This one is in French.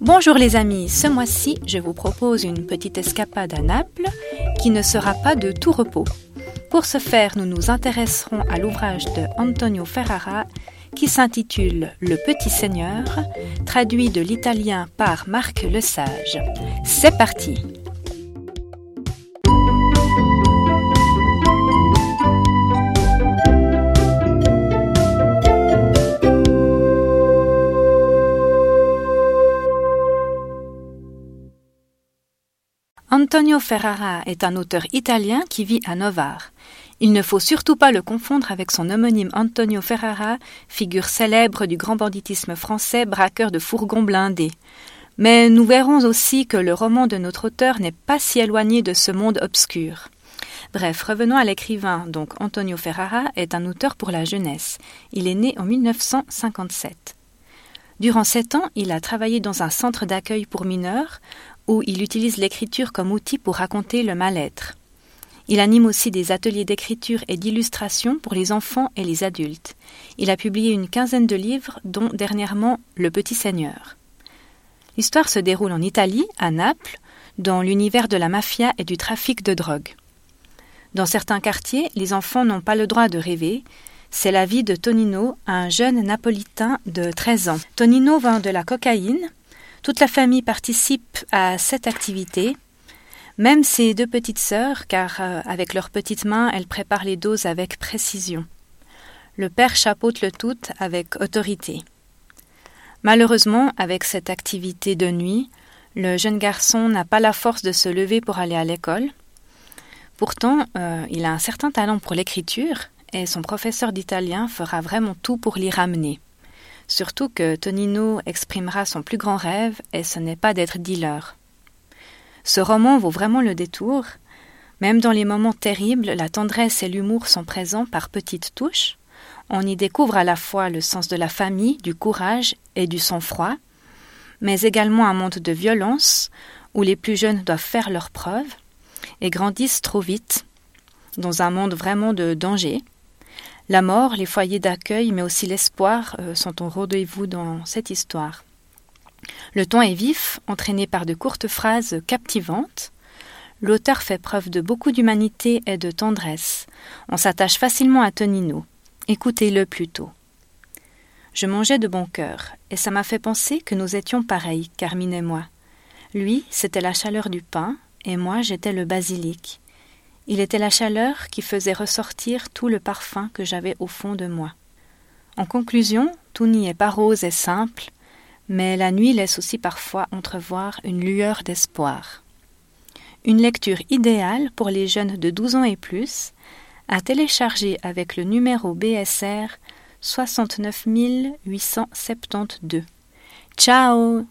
Bonjour les amis, ce mois-ci je vous propose une petite escapade à Naples qui ne sera pas de tout repos. Pour ce faire, nous nous intéresserons à l'ouvrage de Antonio Ferrara qui s'intitule Le Petit Seigneur, traduit de l'italien par Marc Lesage. C'est parti Antonio Ferrara est un auteur italien qui vit à Novare. Il ne faut surtout pas le confondre avec son homonyme Antonio Ferrara, figure célèbre du grand banditisme français, braqueur de fourgons blindés. Mais nous verrons aussi que le roman de notre auteur n'est pas si éloigné de ce monde obscur. Bref, revenons à l'écrivain. Donc, Antonio Ferrara est un auteur pour la jeunesse. Il est né en 1957. Durant sept ans, il a travaillé dans un centre d'accueil pour mineurs, où il utilise l'écriture comme outil pour raconter le mal-être. Il anime aussi des ateliers d'écriture et d'illustration pour les enfants et les adultes. Il a publié une quinzaine de livres, dont dernièrement Le Petit Seigneur. L'histoire se déroule en Italie, à Naples, dans l'univers de la mafia et du trafic de drogue. Dans certains quartiers, les enfants n'ont pas le droit de rêver. C'est la vie de Tonino, un jeune napolitain de 13 ans. Tonino vend de la cocaïne toute la famille participe à cette activité, même ses deux petites sœurs, car euh, avec leurs petites mains, elles préparent les doses avec précision. Le père chapeaute le tout avec autorité. Malheureusement, avec cette activité de nuit, le jeune garçon n'a pas la force de se lever pour aller à l'école. Pourtant, euh, il a un certain talent pour l'écriture et son professeur d'italien fera vraiment tout pour l'y ramener. Surtout que Tonino exprimera son plus grand rêve et ce n'est pas d'être dealer. Ce roman vaut vraiment le détour. Même dans les moments terribles, la tendresse et l'humour sont présents par petites touches. On y découvre à la fois le sens de la famille, du courage et du sang-froid, mais également un monde de violence où les plus jeunes doivent faire leurs preuves et grandissent trop vite, dans un monde vraiment de danger. La mort, les foyers d'accueil, mais aussi l'espoir euh, sont au rendez-vous dans cette histoire. Le ton est vif, entraîné par de courtes phrases captivantes. L'auteur fait preuve de beaucoup d'humanité et de tendresse. On s'attache facilement à Tonino. Écoutez-le plutôt. Je mangeais de bon cœur, et ça m'a fait penser que nous étions pareils, Carmine et moi. Lui, c'était la chaleur du pain, et moi, j'étais le basilic. Il était la chaleur qui faisait ressortir tout le parfum que j'avais au fond de moi. En conclusion, tout n'y est pas rose et simple, mais la nuit laisse aussi parfois entrevoir une lueur d'espoir. Une lecture idéale pour les jeunes de 12 ans et plus, à télécharger avec le numéro BSR 69872. Ciao